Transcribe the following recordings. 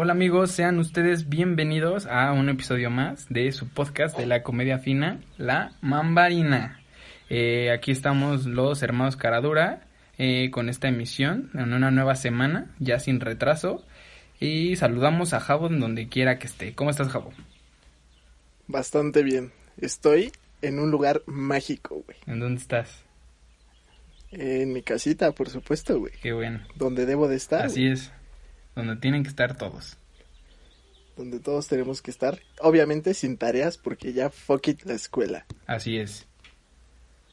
Hola amigos, sean ustedes bienvenidos a un episodio más de su podcast de la comedia fina, La Mambarina. Eh, aquí estamos los hermanos Caradura eh, con esta emisión en una nueva semana, ya sin retraso. Y saludamos a Jabo en donde quiera que esté. ¿Cómo estás, Jabo? Bastante bien. Estoy en un lugar mágico, güey. ¿En dónde estás? En mi casita, por supuesto, güey. Qué bueno. Donde debo de estar. Así es. Donde tienen que estar todos. Donde todos tenemos que estar. Obviamente sin tareas porque ya fuck it la escuela. Así es.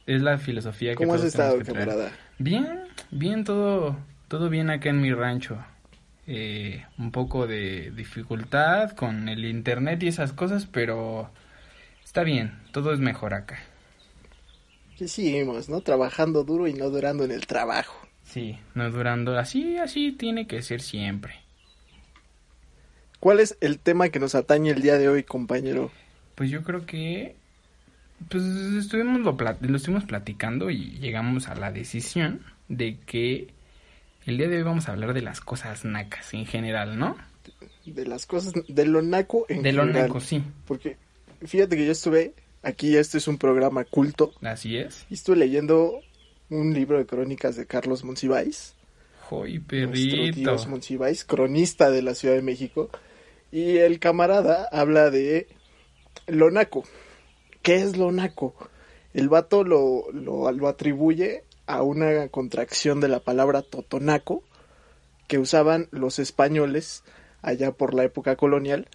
Es la filosofía que ¿Cómo has estado, que camarada? Bien, bien, todo, todo bien acá en mi rancho. Eh, un poco de dificultad con el internet y esas cosas, pero está bien, todo es mejor acá. Que seguimos, ¿no? Trabajando duro y no durando en el trabajo. Sí, no durando así, así tiene que ser siempre. ¿Cuál es el tema que nos atañe el día de hoy, compañero? Pues yo creo que pues estuvimos lo, lo estuvimos platicando y llegamos a la decisión de que el día de hoy vamos a hablar de las cosas nacas en general, ¿no? De las cosas, de lo naco en de lo general. naco, sí. Porque fíjate que yo estuve, aquí este es un programa culto, Así es. y estuve leyendo un libro de crónicas de Carlos Monsiváis. Joy, perrito. Dios Monsiváis, cronista de la Ciudad de México. Y el camarada habla de lo naco. ¿Qué es lo naco? El vato lo, lo, lo atribuye a una contracción de la palabra totonaco que usaban los españoles allá por la época colonial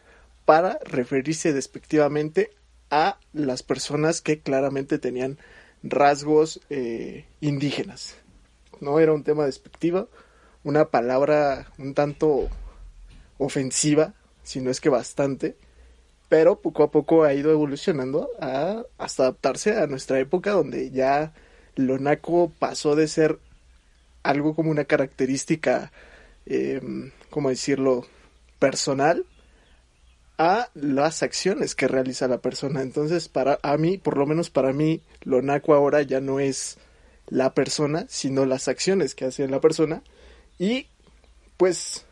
para referirse despectivamente a las personas que claramente tenían rasgos eh, indígenas. No era un tema despectivo, una palabra un tanto ofensiva, si no es que bastante, pero poco a poco ha ido evolucionando a, hasta adaptarse a nuestra época donde ya lo naco pasó de ser algo como una característica, eh, ¿cómo decirlo?, personal a las acciones que realiza la persona. Entonces, para a mí, por lo menos para mí, lo naco ahora ya no es la persona, sino las acciones que hace la persona. Y pues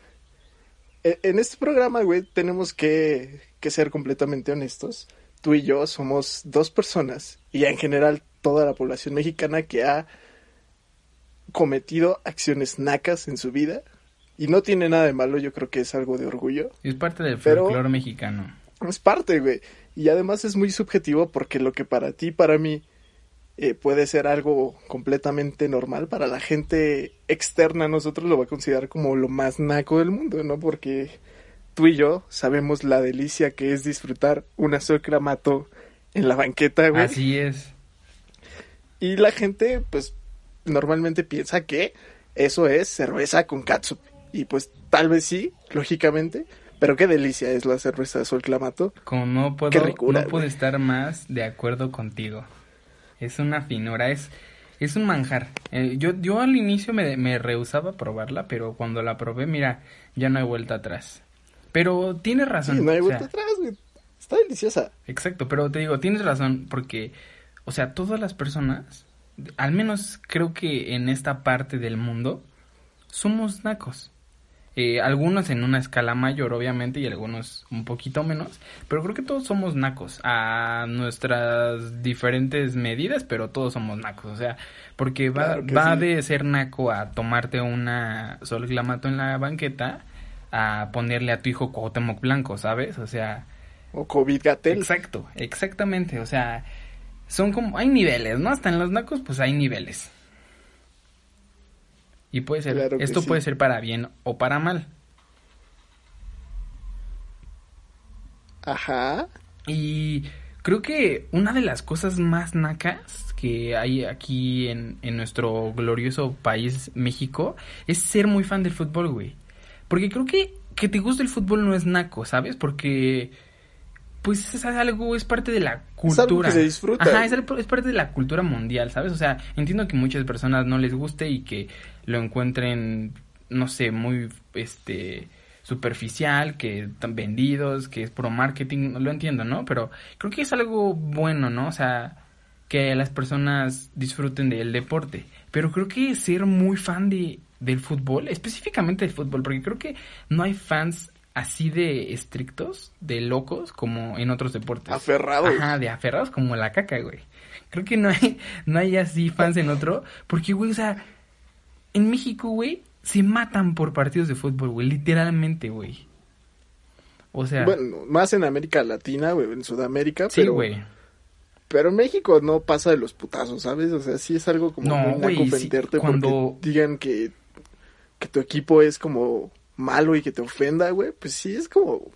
e- en este programa, güey, tenemos que, que ser completamente honestos. Tú y yo somos dos personas, y en general toda la población mexicana que ha cometido acciones nacas en su vida. Y no tiene nada de malo, yo creo que es algo de orgullo. Es parte del folclore mexicano. Es parte, güey. Y además es muy subjetivo porque lo que para ti, para mí, eh, puede ser algo completamente normal, para la gente externa a nosotros lo va a considerar como lo más naco del mundo, ¿no? Porque tú y yo sabemos la delicia que es disfrutar una clamato en la banqueta, güey. Así es. Y la gente, pues, normalmente piensa que eso es cerveza con catsup. Y pues tal vez sí, lógicamente. Pero qué delicia es la cerveza de sol clamato. Como no puedo, Qué ricura, no puedo estar más de acuerdo contigo. Es una finura, es, es un manjar. Eh, yo, yo al inicio me, me rehusaba a probarla, pero cuando la probé, mira, ya no hay vuelta atrás. Pero tienes razón. Sí, no hay o vuelta sea, atrás, güey. Está deliciosa. Exacto, pero te digo, tienes razón, porque, o sea, todas las personas, al menos creo que en esta parte del mundo, somos nacos. Eh, algunos en una escala mayor, obviamente, y algunos un poquito menos, pero creo que todos somos nacos a nuestras diferentes medidas, pero todos somos nacos, o sea, porque va, Claro va sí. de ser naco a tomarte una sol glamato en la banqueta a ponerle a tu hijo Cuauhtémoc Blanco, ¿sabes? O sea, O COVID Gatel. Exacto, exactamente. O sea, son como. Hay niveles, ¿no? Hasta en los nacos, pues hay niveles. Y puede ser. Claro esto sí. puede ser para bien o para mal. Ajá. Y creo que una de las cosas más nacas que hay aquí en, en nuestro glorioso país, México, es ser muy fan del fútbol, güey. Porque creo que que te guste el fútbol no es naco, ¿sabes? Porque pues es algo, es parte de la cultura. algo que se disfruta. Ajá, es, algo- es parte de la cultura mundial, ¿sabes? O sea, entiendo que muchas personas no les guste y que lo encuentren, no sé, muy, este, superficial, que están vendidos, que es pro marketing, lo entiendo, ¿no? Pero creo que es algo bueno, ¿no? O sea, que las personas disfruten del deporte. Pero creo que ser muy fan de, del fútbol, específicamente del fútbol, porque creo que no hay fans así de estrictos, de locos, como en otros deportes. Aferrados. Ajá, de aferrados como la caca, güey. Creo que no hay, no hay así fans en otro, porque, güey, o sea, en México, güey, se matan por partidos de fútbol, güey, literalmente, güey. O sea, Bueno, más en América Latina, güey, en Sudamérica, sí, pero, güey. pero en México no pasa de los putazos, ¿sabes? O sea, sí es algo como No, güey, sí, cuando- porque digan que, que tu equipo es como malo y que te ofenda, güey, pues sí es como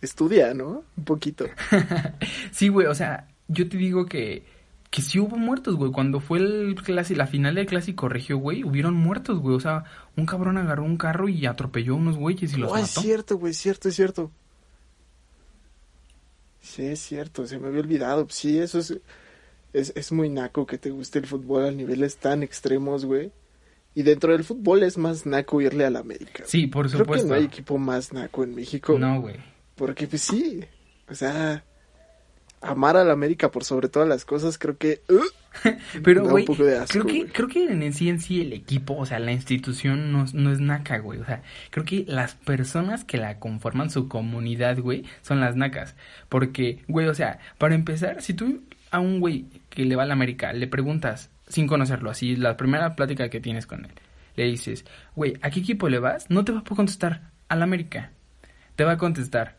estudia, ¿no? Un poquito. Sí, güey, o sea, yo te digo que, que sí hubo muertos, güey. Cuando fue el la final del clásico regio, güey, hubieron muertos, güey. O sea, un cabrón agarró un carro y atropelló a unos güeyes y los No, es mató. cierto, güey, cierto, es cierto. Sí, es cierto, se me había olvidado. Sí, eso es, es, es muy naco que te guste el fútbol a niveles tan extremos, güey. Y dentro del fútbol es más naco irle a la América. Sí, por Creo que supuesto. no hay equipo más naco en México. No, güey. Porque pues sí, o sea, amar a la América por sobre todas las cosas, creo que... uh, Pero, güey, creo que, creo que en sí en sí el equipo, o sea, la institución no, no es naca, güey. O sea, creo que las personas que la conforman, su comunidad, güey, son las nacas. Porque, güey, o sea, para empezar, si tú a un güey que le va a la América le preguntas, sin conocerlo, así, la primera plática que tienes con él, le dices, güey, ¿a qué equipo le vas? No te va a contestar, a la América. Te va a contestar,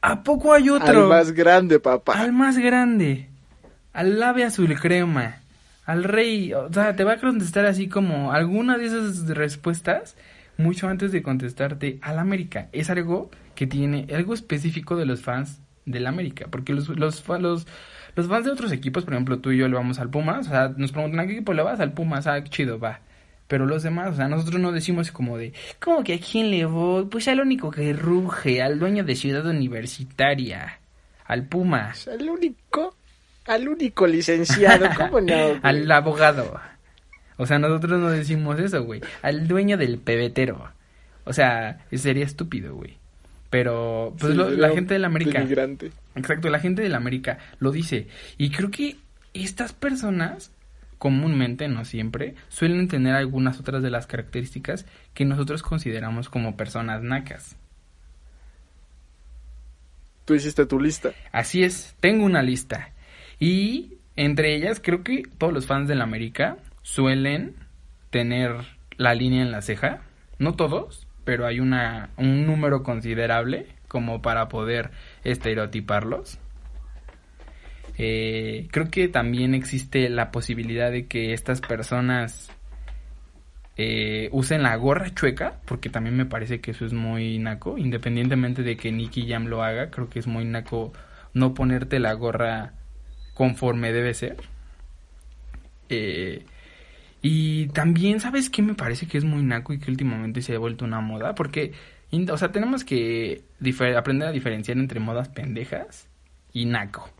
¿a poco hay otro? Al más grande, papá. Al más grande. Al ave azul crema. Al rey. O sea, te va a contestar así como alguna de esas respuestas mucho antes de contestarte al América. Es algo que tiene algo específico de los fans del América. Porque los, los, los, los fans de otros equipos, por ejemplo, tú y yo le vamos al Pumas. O sea, nos preguntan a qué equipo le vas al Pumas. Ah, chido, va. Pero los demás, o sea, nosotros no decimos como de, ¿cómo que a quién le voy? Pues al único que ruge, al dueño de Ciudad Universitaria, al Pumas. Al único, al único licenciado, ¿cómo no? al abogado. O sea, nosotros no decimos eso, güey. Al dueño del pebetero. O sea, sería estúpido, güey. Pero, pues Sí, lo- era la gente de la América. denigrante. Exacto, la gente de la América lo dice. Y creo que estas personas, comúnmente, no siempre, suelen tener algunas otras de las características que nosotros consideramos como personas nacas. Tú hiciste tu lista. Así es, tengo una lista. Y entre ellas, creo que todos los fans del América suelen tener la línea en la ceja. No todos, pero hay una, un número considerable como para poder estereotiparlos. Eh, creo que también existe la posibilidad de que estas personas eh, usen la gorra chueca, porque también me parece que eso es muy naco, independientemente de que Nicky Jam lo haga, creo que es muy naco no ponerte la gorra conforme debe ser. Eh, y también, ¿sabes qué me parece que es muy naco y que últimamente se ha vuelto una moda? Porque, o sea, tenemos que aprender a diferenciar entre modas pendejas y naco.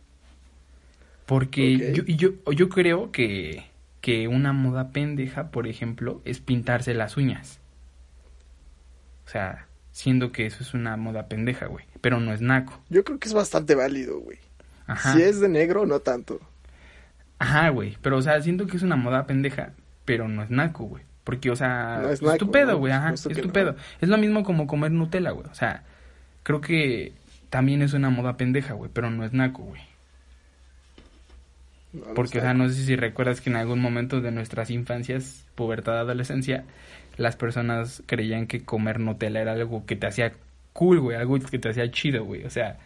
Porque Ok. yo, yo, yo creo que, que una moda pendeja, por ejemplo, es pintarse las uñas. O sea, siendo que eso es una moda pendeja, güey. Pero no es naco. Yo creo que es bastante válido, güey. Ajá. Si es de negro, no tanto. Ajá, güey. Pero, o sea, siento que es una moda pendeja, pero no es naco, güey. Porque, o sea, No es es tu pedo, güey. Ajá, es tu no. pedo. Es lo mismo como comer Nutella, güey. O sea, creo que también es una moda pendeja, güey, pero no es naco, güey. Porque, o sea, no sé si recuerdas que en algún momento de nuestras infancias, pubertad, adolescencia, las personas creían que comer Nutella era algo que te hacía cool, güey, algo que te hacía chido, güey. O sea,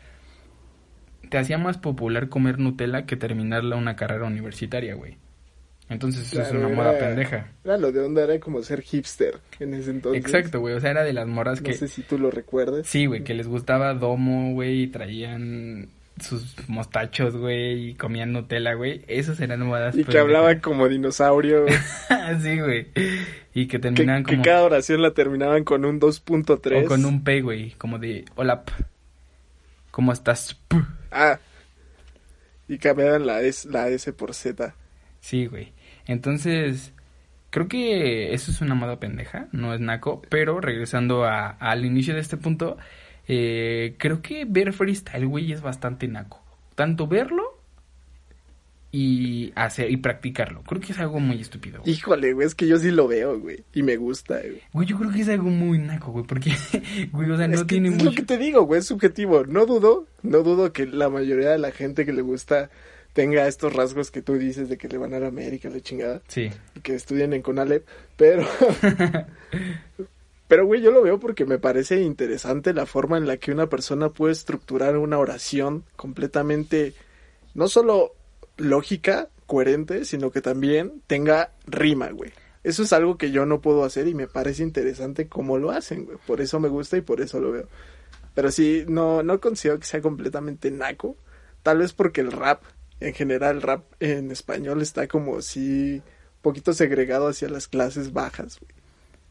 te hacía más popular comer Nutella que terminarla una carrera universitaria, güey. Entonces, eso es una moda era- pendeja. Era lo de onda, era como ser hipster en ese entonces. Exacto, güey. O sea, era de las moras No que. sé si tú lo recuerdas. Sí, güey, que les gustaba Domo, güey, y traían sus mostachos, güey, y comían Nutella, güey. Esos eran modas Y que pendejas. hablaban como dinosaurio. sí, güey. Y que que, terminaban que como... cada oración la terminaban con un 2.3. O con un P, güey, como de, hola, p. ¿cómo estás? p?". Ah. Y cambiaban la S, la S por Z. Sí, güey. Entonces, creo que eso es una moda pendeja, no es naco, pero regresando a- al inicio de este punto, eh, creo que ver freestyle, güey, es bastante naco. Tanto verlo y hacer y practicarlo. Creo que es algo muy estúpido. Güey. Híjole, güey, es que yo sí lo veo, güey, y me gusta, güey. Güey, yo creo que es algo muy naco, güey, porque, güey, o sea, no es tiene es mucho... lo que te digo, güey, es subjetivo. No dudo, no dudo que la mayoría de la gente que le gusta tenga estos rasgos que tú dices de que le van a la América, la chingada. Sí. Y que estudien en Conalep, pero... pero, güey, yo lo veo porque me parece interesante la forma en la que una persona puede estructurar una oración completamente, no solo lógica, coherente, sino que también tenga rima, güey. Eso es algo que yo no puedo hacer y me parece interesante cómo lo hacen, güey. Por eso me gusta y por eso lo veo. Pero sí, no, no considero que sea completamente naco. Tal vez porque el rap, en general, el rap en español está como si poquito segregado hacia las clases bajas, güey.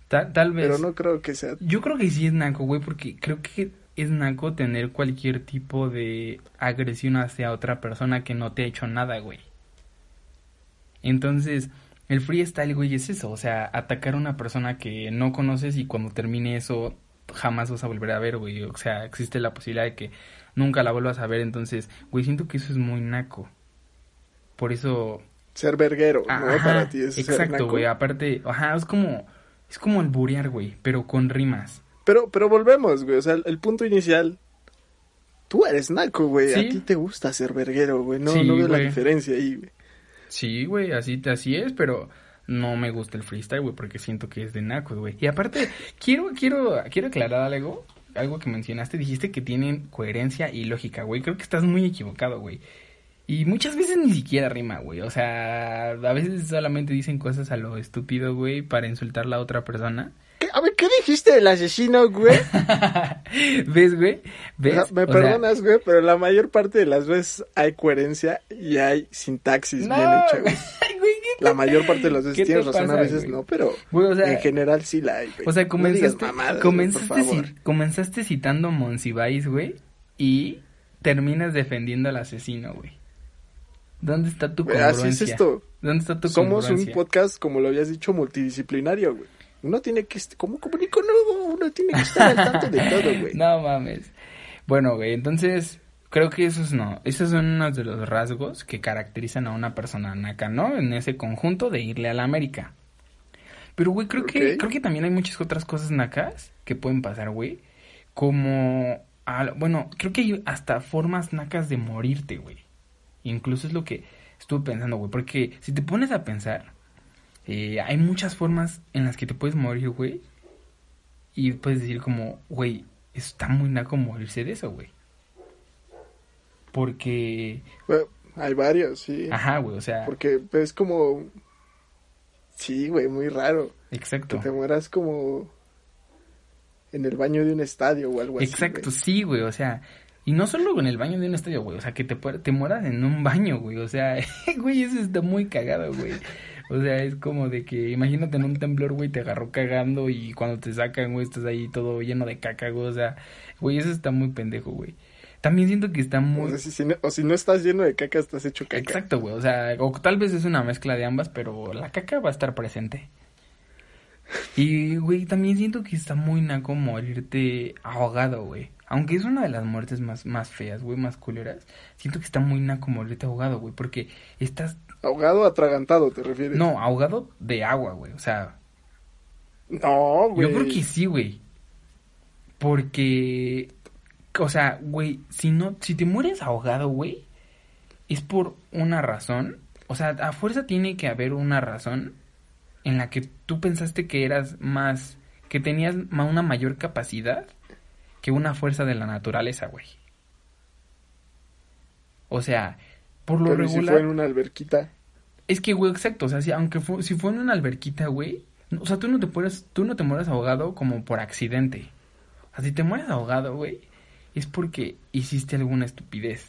Tal, tal vez. Pero no creo que sea. Yo creo que sí es naco, güey, porque creo que es naco tener cualquier tipo de agresión hacia otra persona que no te ha hecho nada, güey. Entonces, el freestyle, güey, es eso, o sea, atacar a una persona que no conoces y cuando termine eso jamás vas a volver a ver, güey. O sea, existe la posibilidad de que nunca la vuelvas a ver, entonces, güey, siento que eso es muy naco. Por eso... Ser verguero, ¿no? Para ti es Exacto, naco. güey, aparte, ajá, es como... Es como el burear, güey, pero con rimas. Pero, pero volvemos, güey. O sea, el, el punto inicial. Tú eres naco, güey. Sí. A ti te gusta ser verguero, güey. No, Sí, no veo la diferencia ahí, güey. Sí, güey, así, así es, pero no me gusta el freestyle, güey, porque siento que es de nacos, güey. Y aparte, quiero, quiero, quiero aclarar algo, algo que mencionaste, dijiste que tienen coherencia y lógica, güey. Creo que estás muy equivocado, güey. Y muchas veces ni siquiera rima, güey. O sea, a veces solamente dicen cosas a lo estúpido, güey, para insultar a la otra persona. ¿Qué? A ver, ¿qué dijiste del asesino, güey? ¿Ves, güey? ¿Ves? O sea, me O sea, perdonas, güey, pero la mayor parte de las veces hay coherencia y hay sintaxis no, bien hecha, güey. güey, ¿qué La mayor parte de las ¿Qué veces tienes razón, a veces güey? no, pero Güey, o sea, en general sí la hay, güey. O sea, No comenzaste, mamadas, güey, comenzaste, por favor. ci- comenzaste citando Monsiváis, güey, y terminas defendiendo al asesino, güey. ¿Dónde está tu congruencia? así es esto. ¿Dónde está tu Somos un podcast, como lo habías dicho, multidisciplinario, güey. Uno tiene que, est- como comunicólogo, uno tiene que estar al tanto de todo, güey. No mames. Bueno, güey, entonces creo que esos no, esos son unos de los rasgos que caracterizan a una persona naca, ¿no? En ese conjunto de irle a la América. Pero, güey, creo que creo que también hay muchas otras cosas nacas que pueden pasar, güey. Como, bueno, creo que hay hasta formas nacas de morirte, güey. Incluso es lo que estuve pensando, güey. Porque si te pones a pensar, eh, hay muchas formas en las que te puedes morir, güey. Y puedes decir como, güey, está muy naco morirse de eso, güey. Porque, hay varios, sí. ajá, güey, o sea, Porque es como... Sí, güey, muy raro. Que exacto. te mueras como... En el baño de un estadio o algo así. Exacto, sí, güey, o sea, y no solo en el baño de un estadio, güey, o sea, que te, te mueras en un baño, güey, o sea, güey, eso está muy cagado, güey. O sea, es como de que, imagínate en un temblor, güey, te agarró cagando y cuando te sacan, güey, estás ahí todo lleno de caca, güey, o sea, güey, eso está muy pendejo, güey. También siento que está O, muy... sea, si, si no, o si no estás lleno de caca, estás hecho caca. Exacto, güey, o sea, o tal vez es una mezcla de ambas, pero la caca va a estar presente. Y, güey, también siento que está muy naco morirte ahogado, güey. Aunque es una de las muertes más, más feas, güey, más culeras. Siento que está muy naco morirte ahogado, güey, porque estás... Ahogado atragantado, ¿te refieres? No, ahogado de agua, güey, o sea... No, güey. Yo creo que sí, güey. Porque... O sea, güey, si no... Si te mueres ahogado, güey, es por una razón. O sea, a fuerza tiene que haber una razón en la que tú pensaste que eras más... Que tenías una mayor capacidad que una fuerza de la naturaleza, güey. O sea, por lo Pero ¿y si regular... fue en una alberquita. Es que, güey, exacto, o sea, si, aunque fu- si fue en una alberquita, güey, o sea, tú no te mueres, tú no te mueres ahogado como por accidente. O sea, si te mueres ahogado, güey, es porque hiciste alguna estupidez.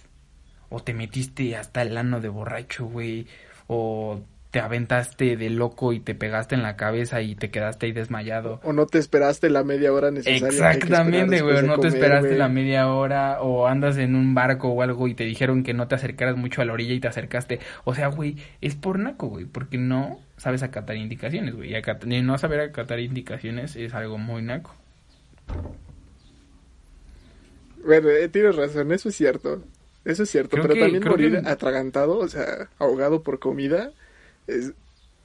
O te metiste hasta el ano de borracho, güey, o te aventaste de loco y te pegaste en la cabeza y te quedaste ahí desmayado. O no te esperaste la media hora necesaria. Exactamente, güey. No te esperaste la media hora o andas en un barco o algo y te dijeron que no te acercaras mucho a la orilla y te acercaste. O sea, güey, es por naco, güey, porque no sabes acatar indicaciones, güey. Y, no saber acatar indicaciones es algo muy naco. Bueno, eh, tienes razón, eso es cierto. Eso es cierto, Creo pero que- también morir que- atragantado, o sea, ahogado por comida, es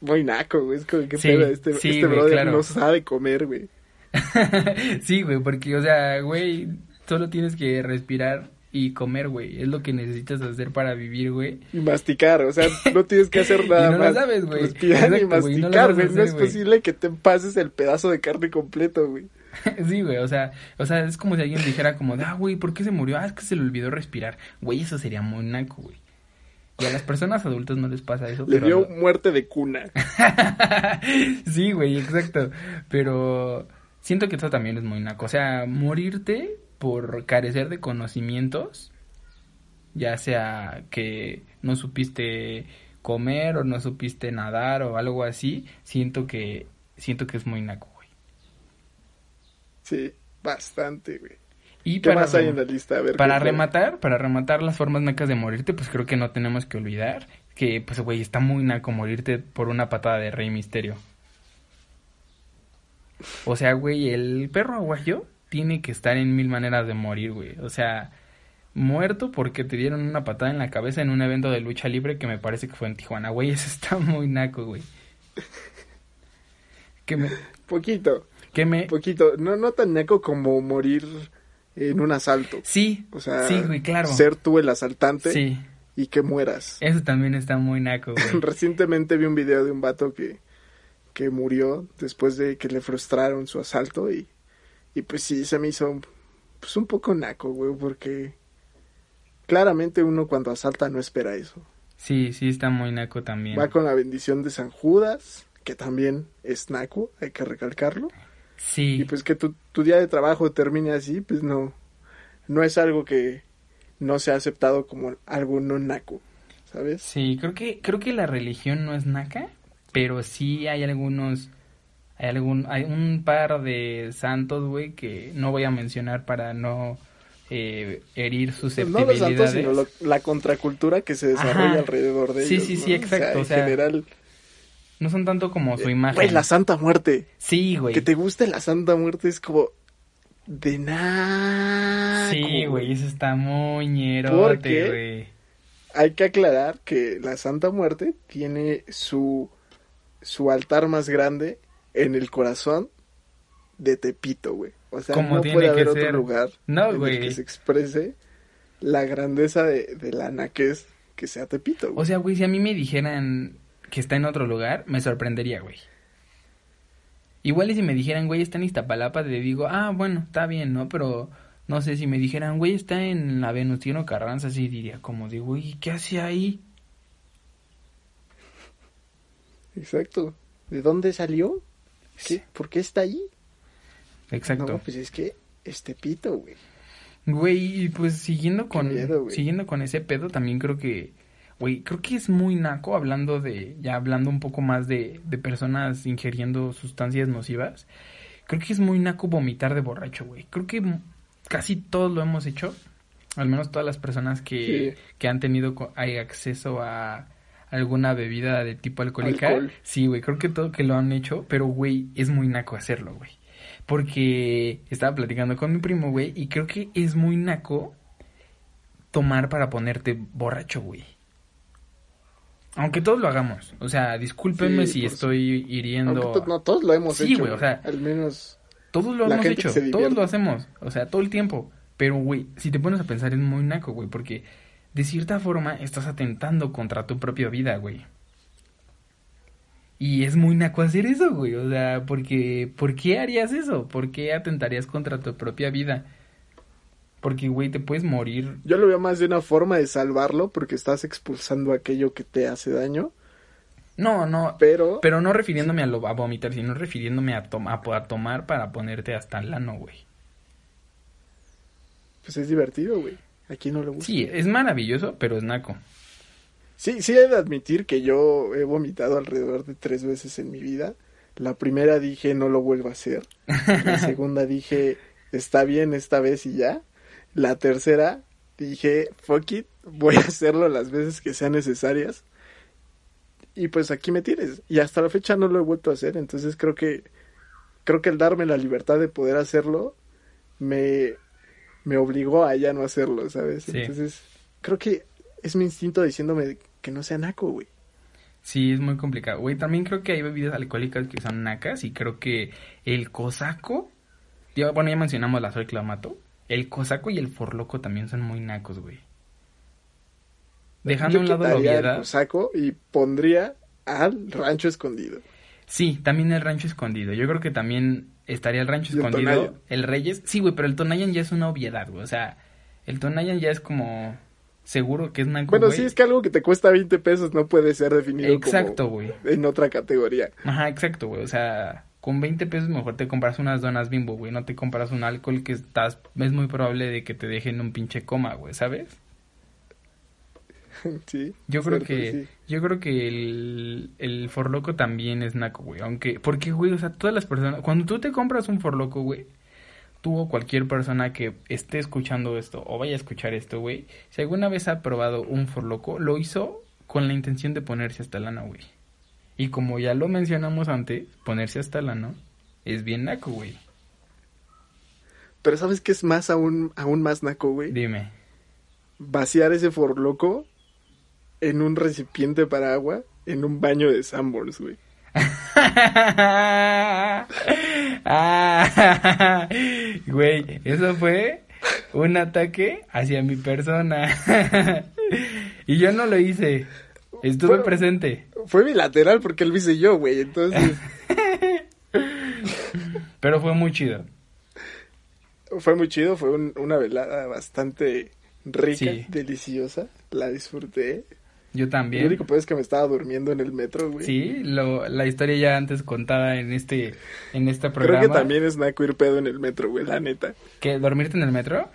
muy naco, güey. Es como que Sí, pedo, este, sí, este güey, brother claro. no sabe comer, güey. sí, güey, porque, o sea, güey, solo tienes que respirar y comer, güey. Es lo que necesitas hacer para vivir, güey. Y masticar, o sea, no tienes que hacer nada Y no lo sabes, güey. Respirar y Exacto, masticar, güey. No, es posible que te pases el pedazo de carne completo, güey. sí, güey, o sea, o sea, es como si alguien dijera como, ah, güey, ¿por qué se murió? Ah, es que se le olvidó respirar. Güey, eso sería muy naco, güey. Y a las personas adultas no les pasa eso, Le pero... dio muerte de cuna. sí, güey, exacto. Pero siento que eso también es muy naco. O sea, morirte por carecer de conocimientos, ya sea que no supiste comer o no supiste nadar o algo así, siento que siento que es muy naco, güey. Sí, bastante, güey. Y ¿Qué para más hay en la lista? A ver. Para rematar, para rematar las formas nacas de morirte, pues creo que no tenemos que olvidar que, pues, güey, está muy naco morirte por una patada de Rey Misterio. O sea, güey, el perro aguayo tiene que estar en mil maneras de morir, güey. O sea, muerto porque te dieron una patada en la cabeza en un evento de lucha libre que me parece que fue en Tijuana, güey. Eso está muy naco, güey. Que me, Poquito, que me, poquito. No, no tan naco como morir en un asalto. sí, O sea, sí, güey, claro. ser tú el asaltante Sí, y que mueras. eso también está muy naco, güey. Recientemente vi un video de un vato que, que murió después de que le frustraron su asalto y, y pues sí, se me hizo pues un poco naco, güey, porque claramente uno cuando asalta no espera eso. Sí, sí, está muy naco también. Va con la bendición de San Judas, que también es naco, hay que recalcarlo. Sí, Y pues que tu, tu día de trabajo termine así, pues no, no es algo que no sea aceptado como algo no naco, ¿sabes? sí, creo que, creo que la religión no es naca, pero sí hay algunos, hay algún, hay un par de santos, güey, que no voy a mencionar para no eh, herir Pues no los susceptibilidades. santos, sino lo- la contracultura que se desarrolla Ajá. alrededor de Sí, ellos. sí, ¿no? sí, exacto, O o sea, sea, en general. No son tanto como su imagen. Güey, la Santa Muerte. Sí, güey. Que te guste la Santa Muerte es como. De nada. Sí, güey, eso está muy ¿Por ñerote, qué? güey. Hay que aclarar que la Santa Muerte tiene su, su altar más grande en el corazón de Tepito, güey. O sea, Como no puede haber otro lugar No, güey. el que se exprese la grandeza de, de la naquez que sea Tepito, güey. O sea, güey, si a mí me dijeran que está en otro lugar, me sorprendería, güey. Igual y si me dijeran, güey, está en Iztapalapa, te digo, ah, bueno, está bien, ¿no? Pero no sé, si me dijeran, güey, está en la Venustiano Carranza, sí diría como de, güey, ¿qué hace ahí? Exacto. ¿De dónde salió? ¿Qué? ¿Por qué está ahí? Exacto. No, pues es que es Tepito, güey. Güey, y pues siguiendo con miedo, siguiendo con ese pedo también creo que güey, creo que es muy naco hablando de ya hablando un poco más de de personas ingiriendo sustancias nocivas. Creo que es muy naco vomitar de borracho, güey. Creo que casi todos lo hemos hecho, al menos todas las personas que Sí. que han tenido hay acceso a alguna bebida de tipo alcohólica. Alcohol. Sí, güey, creo que todo que lo han hecho, pero güey, es muy naco hacerlo, güey. Porque estaba platicando con mi primo, güey, y creo que es muy naco tomar para ponerte borracho, güey. Aunque todos lo hagamos. O sea, discúlpenme Sí, si por estoy hiriendo. To- no, todos lo hemos Sí, hecho. güey, o sea, al menos. Todos lo hemos hecho. Todos lo hacemos. O sea, todo el tiempo. Pero, güey, si te pones a pensar, es muy naco, güey. Porque de cierta forma estás atentando contra tu propia vida, güey. Y es muy naco hacer eso, güey. O sea, porque, ¿por qué harías eso? ¿Por qué atentarías contra tu propia vida? Porque, güey, te puedes morir. Yo lo veo más de una forma de salvarlo porque estás expulsando aquello que te hace daño. No, no. Pero, Pero no refiriéndome a, lo, a vomitar, sino refiriéndome a, tom- a, a tomar para ponerte hasta el ano, güey. pues es divertido, güey. ¿A quién no le gusta? Sí, es maravilloso, pero es naco. Sí, sí he de admitir que yo he vomitado alrededor de tres veces en mi vida. La primera dije no lo vuelvo a hacer. La segunda dije está bien esta vez y ya. La tercera dije fuck it, voy a hacerlo las veces que sean necesarias. Y pues aquí me tienes. Y hasta la fecha no lo he vuelto a hacer. Entonces creo que creo que el darme la libertad de poder hacerlo me me obligó a ya no hacerlo, ¿sabes? Sí. Entonces creo que es mi instinto diciéndome que no sea naco, güey. Sí, es muy complicado. Güey, también creo que hay bebidas alcohólicas que son nacas y creo que el cosaco, bueno, ya mencionamos la soy clamato, el cosaco y el forloco también son muy nacos, güey. Dejando a un lado la quitaría el obviedad. cosaco y pondría al rancho escondido. Sí, también el rancho escondido. Yo creo que también estaría el rancho el escondido. Tonayan. El Reyes. Sí, güey, pero el Tonayan ya es una obviedad, güey. O sea, el Tonayan ya es como seguro que es naco, Bueno, güey. sí, es que algo que te cuesta 20 pesos no puede ser definido Exacto, güey. en otra categoría. Ajá, exacto, güey. O sea, con 20 pesos mejor te compras unas donas bimbo, güey. No te compras un alcohol que estás... Es muy probable de que te dejen un pinche coma, güey, ¿sabes? sí. Yo creo cierto, que... sí. Yo creo que el, el forloco también es naco, güey. Aunque... Porque, güey, o sea, todas las personas... Cuando tú te compras un forloco, güey... Tú o cualquier persona que esté escuchando esto o vaya a escuchar esto, güey... Si alguna vez ha probado un forloco, lo hizo con la intención de ponerse hasta lana, güey. Y como ya lo mencionamos antes, ponerse hasta lana es bien naco, güey. Pero ¿sabes qué es más aún, aún más naco, güey? Dime. Vaciar ese forloco en un recipiente para agua en un baño de Sanborns, güey. Ah, Güey, eso fue un ataque hacia mi persona. y yo no lo hice. Estuve presente. Fue bilateral porque él lo hice yo, güey. Entonces Pero fue muy chido. fue muy chido. Fue un- una velada bastante rica, Sí. deliciosa. La disfruté. Yo también. único peor es que me estaba durmiendo en el metro, güey. Sí, lo, la historia ya antes contada en este, en este Creo programa. que también es naco ir pedo en el metro, güey, la neta. ¿Que dormirte en el metro?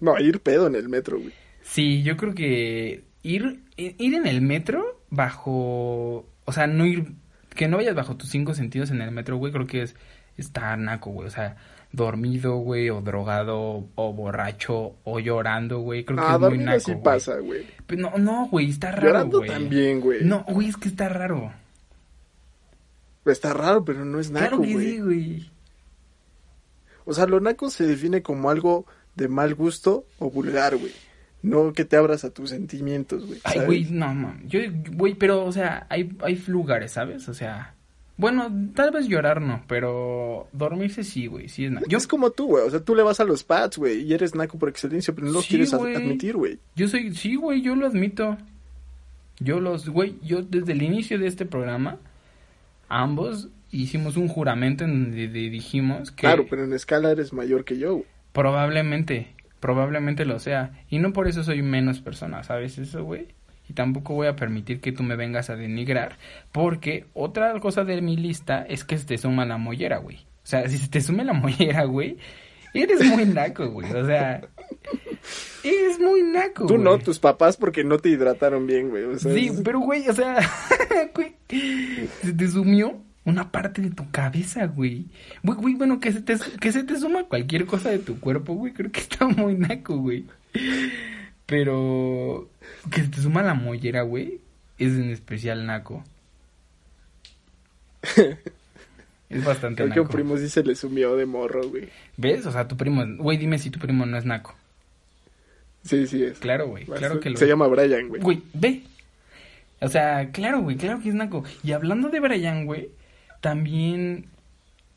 No, ir pedo en el metro, güey. Sí, yo creo que ir, ir en el metro bajo, o sea, no ir, que no vayas bajo tus cinco sentidos en el metro, güey, creo que es estar naco, güey, o sea, dormido, güey, o drogado, o borracho, o llorando, güey, creo que Ah, es muy naco, sí güey. pasa, güey. Pero no, no, güey, está raro, Llorando también, güey. No, güey, es que está raro. Está raro, pero no es naco, claro que sí, güey. O sea, lo naco se define como algo de mal gusto o vulgar, güey. No que te abras a tus sentimientos, güey. Ay, güey, no, mam. Yo, güey, pero, o sea, hay, hay lugares, ¿sabes? O sea, bueno, tal vez llorar no, pero dormirse sí, güey, sí es nada. Yo, Es como tú, güey. O sea, tú le vas a los pads, güey, y eres naco por excelencia, pero no lo Sí, quieres admitir, güey. yo soy, sí, güey, yo lo admito. Yo los, güey, yo desde el inicio de este programa, ambos hicimos un juramento en donde de- dijimos que Claro, pero en escala eres mayor que yo, güey. probablemente, probablemente lo sea. Y no por eso soy menos persona, ¿sabes eso, güey? Y tampoco voy a permitir que tú me vengas a denigrar, porque otra cosa de mi lista es que se te suma la mollera, güey. O sea, si se te sume la mollera, güey, eres muy naco, güey. O sea, eres muy naco, Tú güey. no, tus papás porque no te hidrataron bien, güey. O sea, Sí, es- pero güey, o sea, güey, se te sumió una parte de tu cabeza, güey. Güey, güey, bueno, que se te, que se te suma cualquier cosa de tu cuerpo, güey, creo que está muy naco, güey. Pero que se te suma la mollera, güey, es en especial naco. Es bastante creo que un primo sí se le sumió de morro, güey. ¿Ves? O sea, tu primo, güey, dime si tu primo no es naco. Sí, sí es. Claro, güey, claro que lo Se llama Brian, güey. Güey, ve. O sea, claro, güey, claro que es naco. Y hablando de Brian, güey, también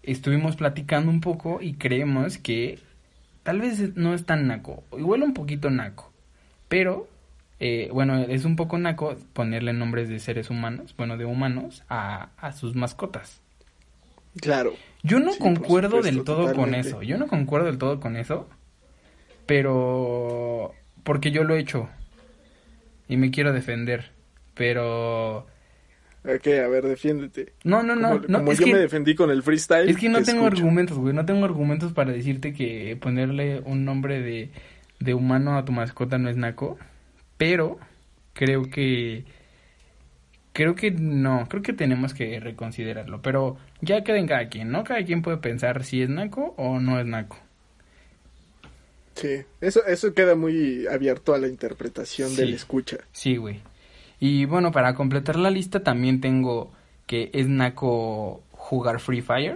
estuvimos platicando un poco y creemos que tal vez no es tan naco. Igual un poquito naco. Pero, eh, bueno, es un poco naco ponerle nombres de seres humanos, bueno, de humanos, a, a sus mascotas. Claro. Yo no Sí, concuerdo supuesto, del todo con eso. Yo no concuerdo del todo con eso. Pero. Porque yo lo he hecho. Y me quiero defender. Pero. Ok, a ver, defiéndete. No, no, no. como no como es, yo que, me defendí con el freestyle. es que no te tengo escucho. argumentos, güey. No tengo argumentos para decirte que ponerle un nombre de, de humano a tu mascota no es naco. Pero. Creo que. Creo que no. Creo que tenemos que reconsiderarlo. Pero ya queda en cada quien, ¿no? Cada quien puede pensar si es naco o no es naco. Sí, eso, eso queda muy abierto a la interpretación Sí. del escucha. Sí, güey. Y bueno, para completar la lista también tengo que es naco jugar Free Fire.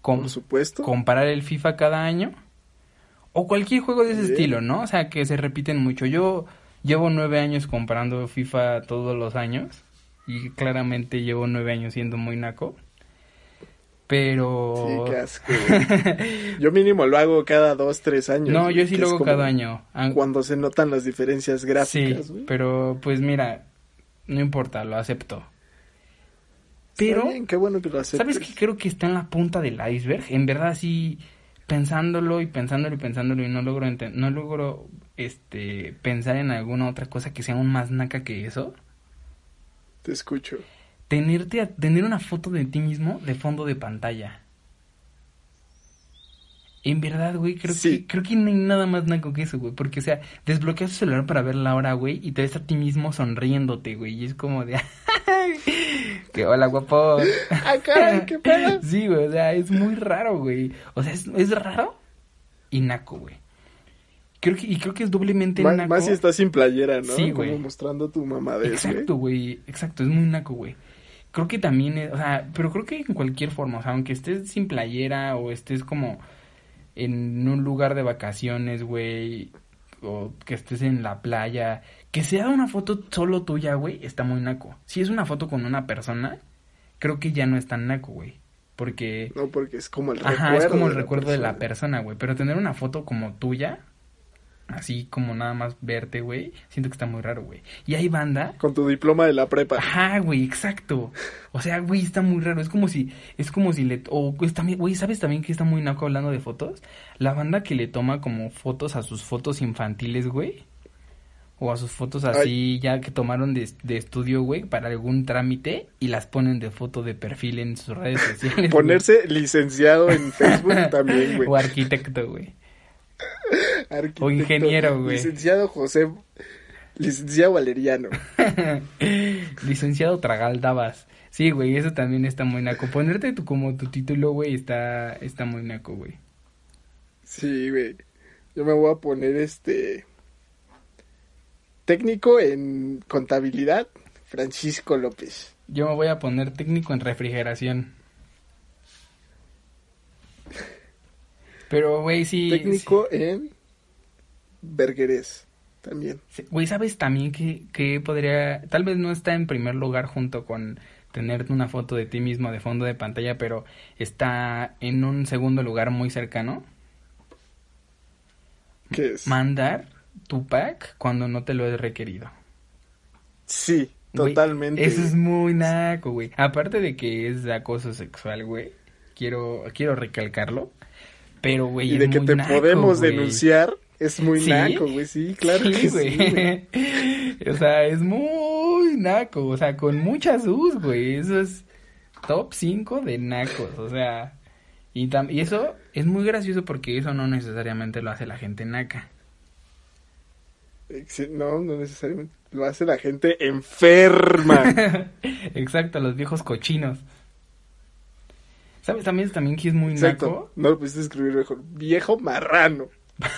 Com- Por supuesto. comparar el FIFA cada año. O cualquier juego de ese Bien. estilo, ¿no? O sea, que se repiten mucho. Yo llevo nueve años comprando FIFA todos los años. Y claramente llevo nueve años siendo muy naco. Pero... Sí, qué asco. Yo mínimo lo hago cada dos, tres años. no, güey, yo sí que lo hago cada año. An- Cuando se notan las diferencias Sí, gráficas, güey. pero pues mira, no importa, lo acepto. Pero, bien, qué bueno que lo aceptes. ¿sabes qué creo que está en la punta del iceberg? En verdad sí, pensándolo y pensándolo y pensándolo y no logro no logro este pensar en alguna otra cosa que sea aún más naca que eso. Te escucho. Tenerte a- tener una foto de ti mismo de fondo de pantalla. En verdad, güey, creo Sí. que creo que no hay nada más naco que eso, güey, porque o sea, desbloqueas tu celular para ver la hora, güey, y te ves a ti mismo sonriéndote, güey, y es como de que hola, guapo. ¡Ah, caray, qué pedo! Sí, güey, o sea, es muy raro, güey. O sea, es, es raro y naco, güey. Creo que, y creo que es doblemente Más, naco. más si estás sin playera, ¿no? Sí, Como güey. mostrando tu mamadez, Exacto, güey, exacto, es muy naco, güey. Creo que también, es- o sea, pero creo que en cualquier forma, o sea, aunque estés sin playera o estés como en un lugar de vacaciones, güey, o que estés en la playa, que sea una foto solo tuya, güey, está muy naco. Si es una foto con una persona, creo que ya no es tan naco, güey, porque... No, porque es como el recuerdo. Ajá, es como el de recuerdo de la persona, güey. Pero tener una foto como tuya, así como nada más verte, güey, siento que está muy raro, güey. Y hay banda. Con tu diploma de la prepa. Ajá, güey, exacto. O sea, güey, está muy raro. Es como si, es como si le, o pues también, güey, ¿sabes también que está muy naco hablando de fotos? La banda que le toma como fotos a sus fotos infantiles, güey. O a sus fotos así, ya que tomaron de, de estudio, güey, para algún trámite y las ponen de foto de perfil en sus redes sociales. Ponerse licenciado en Facebook también, güey. O arquitecto, güey. O ingeniero, güey. Licenciado José. Licenciado Valeriano. Licenciado Tragaldabas. Sí, güey, eso también está muy naco. Ponerte tu, como tu título, güey, está, está muy naco, güey. Sí, güey. Yo me voy a poner este. Técnico en contabilidad, Francisco López. Yo me voy a poner técnico en refrigeración. Pero, güey, sí. Técnico en Bergueres también. sí. Güey, ¿sabes también que, que podría... Tal vez no está en primer lugar junto con tenerte una foto de ti mismo de fondo de pantalla, pero está en un segundo lugar muy cercano. ¿Qué es? Mandar tu pack cuando no te lo he requerido. Sí, totalmente. Eso es muy naco, güey. Aparte de que es acoso sexual, güey. Quiero, quiero recalcarlo. Pero, güey, y es de que muy te naco, podemos denunciar es muy ¿Sí? naco, güey. Sí, claro Sí, que sí, o sea, es muy naco. O sea, con muchas U's, güey. Eso es top 5 de nacos. O sea, y, tam- y eso es muy gracioso porque eso no necesariamente lo hace la gente naca. No, no necesariamente. Lo hace la gente enferma. Exacto, los viejos cochinos. ¿Sabes también, también que es muy Exacto. naco? No lo pudiste escribir mejor. Viejo marrano.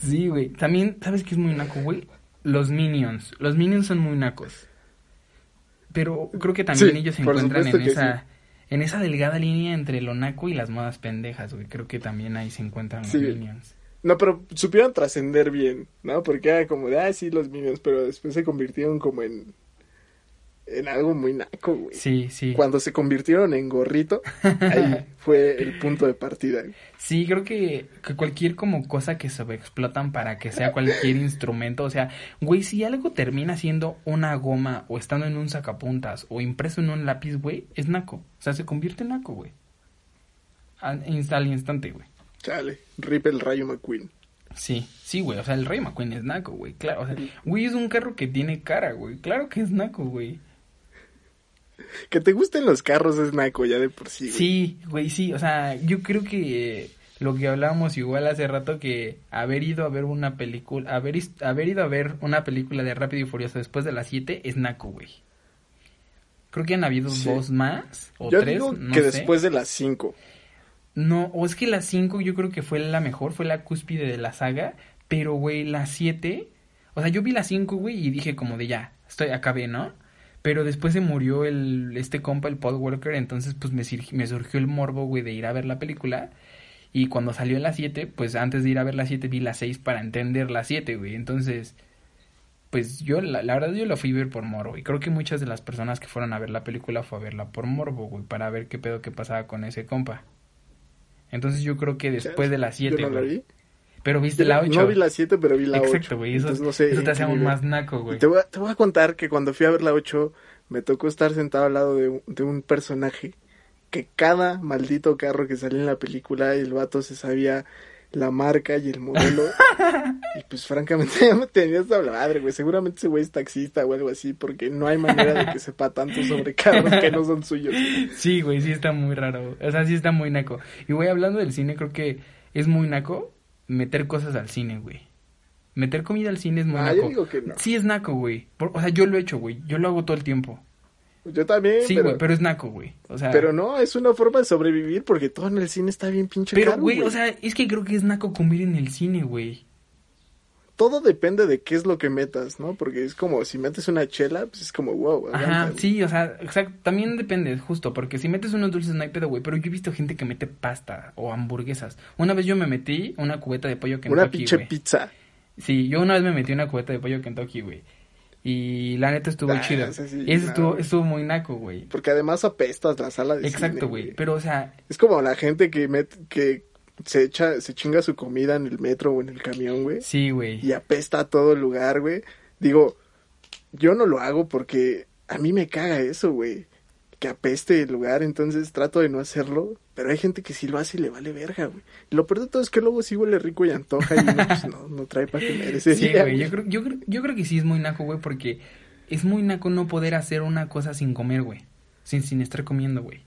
Sí, güey. También, ¿sabes qué es muy naco, güey? Los Minions. Los Minions son muy nacos. Pero creo que también Sí, ellos se encuentran en que esa... En esa delgada línea entre lo naco y las modas pendejas, güey. Creo que también ahí se encuentran los. Minions. No, pero supieron trascender bien, ¿no? Porque era como de, ah, sí, los Minions, pero después se convirtieron como en. En algo muy naco, güey. Sí, sí. Cuando se convirtieron en gorrito, ahí fue el punto de partida. güey. Sí, creo que, que cualquier como cosa que sobreexplotan para que sea cualquier instrumento, o sea, güey, si algo termina siendo una goma o estando en un sacapuntas o impreso en un lápiz, güey, es naco. O sea, se convierte en naco, güey. Al instante, güey. Chale, rip el rayo McQueen. Sí, sí, güey, o sea, el Rey McQueen es naco, güey, claro, o sea, güey, es un carro que tiene cara, güey, claro que es naco, güey. Que te gusten los carros es naco ya de por sí. güey. Sí, güey, sí, o sea, yo creo que lo que hablábamos igual hace rato que haber ido a ver una película, haber, haber ido a ver una película de Rápido y Furioso después de las 7 es naco, güey. Creo que han habido Sí. dos más o Yo tres, digo no que sé. después de las 5. No, o es que la 5 yo creo que fue la mejor, fue la cúspide de la saga, pero güey, la 7, o sea, yo vi la 5, güey, y dije como de ya, estoy acabé, ¿no? Pero después se murió el este compa, el Paul Walker, entonces pues me, surgió el morbo, güey, de ir a ver la película. Y cuando salió la 7, pues antes de ir a ver la 7 vi la 6 para entender la 7, güey. Entonces, pues yo, la, la, verdad, yo la fui a ver por morbo. Y creo que muchas de las personas que fueron a ver la película fue a verla por morbo, güey, para ver qué pedo que pasaba con ese compa. Entonces yo creo que después de la 7, Yo no la güey. Pero viste la 8. No vi la 7, pero vi la 8. Exacto, güey. Eso, no sé eso te hace aún más naco, güey. Te te voy a contar que cuando fui a ver la 8, me tocó estar sentado al lado de un, de un personaje que cada maldito carro que salía en la película, el vato se sabía la marca y el modelo. y pues francamente ya me tenía hasta la madre, güey. Seguramente ese güey es taxista o algo así, porque no hay manera de que sepa tanto sobre carros que no son suyos. güey. Sí, güey, sí está muy raro. O sea, sí está muy naco. Y güey, hablando del cine, creo que es muy naco meter cosas al cine, güey. Meter comida al cine es muy Ah, naco. yo digo que no. Sí es naco, güey. Por- O sea, yo lo he hecho, güey. Yo lo hago todo el tiempo. Yo también, Sí, pero, güey, pero es naco, güey. O sea, pero no, es una forma de sobrevivir porque todo en el cine está bien pinche pero, güey, o sea, es que creo que es naco comer en el cine, güey. Todo depende de qué es lo que metas, ¿no? Porque es como si metes una chela, pues es como wow. Ajá, sí, o sea, exacto, también depende, justo, porque si metes unos dulces no hay pedo, güey, pero yo he visto gente que mete pasta o hamburguesas. Una vez yo me metí una cubeta de pollo Kentucky, Una pinche pizza. Sí, yo una vez me metí una cubeta de pollo Kentucky, güey. Y la neta estuvo Ah, chido. ese sí, y eso no, estuvo, estuvo muy naco, güey. Porque además apestas la sala de Exacto, cine, güey. Pero, o sea, Es como la gente que met, que se echa, se chinga su comida en el metro o en el camión, güey. sí, güey. Y apesta a todo el lugar, güey. Digo, yo no lo hago porque a mí me caga eso, güey. Que apeste el lugar, entonces trato de no hacerlo. Pero hay gente que sí lo hace y le vale verga, güey. Lo peor de todo es que luego sí huele rico y antoja y uno, pues, no, no trae para comer ese Sí, día. güey. Yo creo, yo, creo, yo creo que sí es muy naco, güey, porque es muy naco no poder hacer una cosa sin comer, güey. Sin, sin estar comiendo, güey.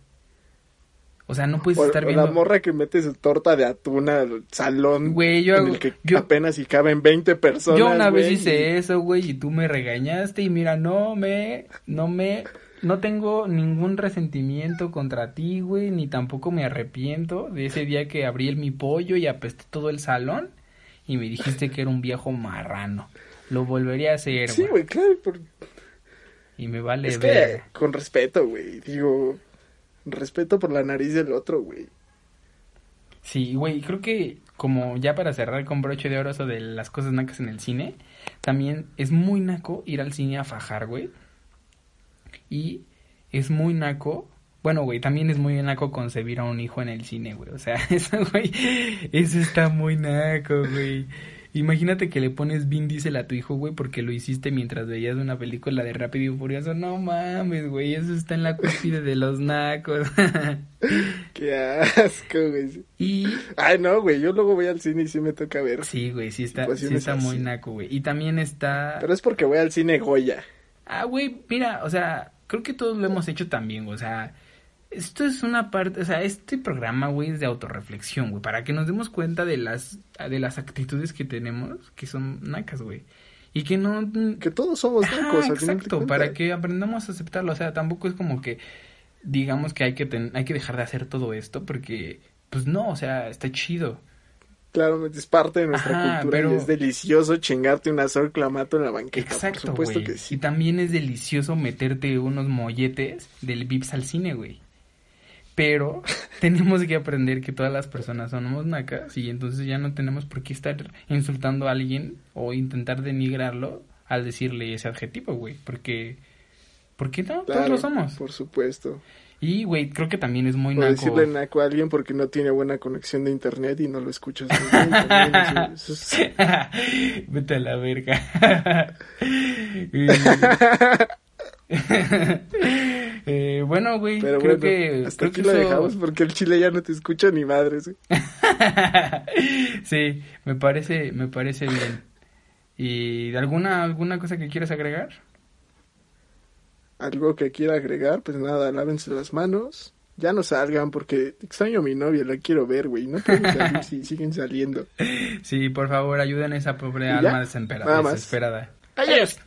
O sea, no puedes O, estar o viendo. la morra que mete su torta de atún al salón Güey, yo en hago- el que yo- apenas si caben 20 personas. Yo una vez hice eso, güey, y tú me regañaste y mira, no me, no me, no tengo ningún resentimiento contra ti, güey, ni tampoco me arrepiento de ese día que abrí el mi pollo y apesté todo el salón y me dijiste que era un viejo marrano. Lo volvería a hacer, Sí, güey. claro. por- Y me vale Es ver. que con respeto, güey. Digo, respeto por la nariz del otro, güey. Sí, güey, creo que como ya para cerrar con broche de oro eso de las cosas nacas en el cine, también es muy naco ir al cine a fajar, güey. Y es muy naco, bueno, güey, también es muy naco concebir a un hijo en el cine, güey. O sea, eso, güey, eso está muy naco, güey. Imagínate que le pones Vin Diesel a tu hijo, güey, porque lo hiciste mientras veías una película de Rápido y Furioso. No mames, güey, eso está en la cúspide de los nacos. Qué asco, güey. y Ay, no, güey. Yo luego voy al cine y sí me toca ver. Sí, güey, sí está, sí está muy naco, güey. Y también está... Pero es porque voy al cine Goya. Ah, güey, mira, o sea, creo que todos lo hemos hecho también. O sea, esto es una parte, o sea, este programa, güey, es de autorreflexión, güey. Para que nos demos cuenta de las, de las actitudes que tenemos, que son nacas, güey. Y que no... Que todos somos nacos, de exacto, para que aprendamos a aceptarlo. O sea, tampoco es como que digamos que hay que, ten- hay que dejar de hacer todo esto porque, pues no, o sea, está chido. Claro, es parte de nuestra Ajá, cultura pero- y es delicioso chingarte una azor clamato en la banqueta. Exacto, por supuesto que Y sí. también es delicioso meterte unos molletes del Vips al cine, güey. Pero tenemos que aprender que todas las personas somos nacas y entonces ya no tenemos por qué estar insultando a alguien o intentar denigrarlo al decirle ese adjetivo, güey. Porque, ¿por qué no? Todos lo somos. Por supuesto. Y, güey, creo que también es muy O naco. decirle naco a alguien porque no tiene buena conexión de internet y no lo escuchas. muy bien, también eso- eso es- Vete a la verga. Eh, bueno, güey, Pero creo bueno, que... hasta creo aquí que lo eso- dejamos porque el chile ya no te escucha ni madres. güey. sí, me parece, me parece bien. ¿Y alguna, alguna cosa que quieras agregar? Algo que quiera agregar, pues nada, lávense las manos. Ya no salgan porque extraño a mi novia, la quiero ver, güey. No pueden salir si siguen saliendo. Sí, por favor, ayuden a esa pobre alma desesperada. Nada más. desesperada. Adiós.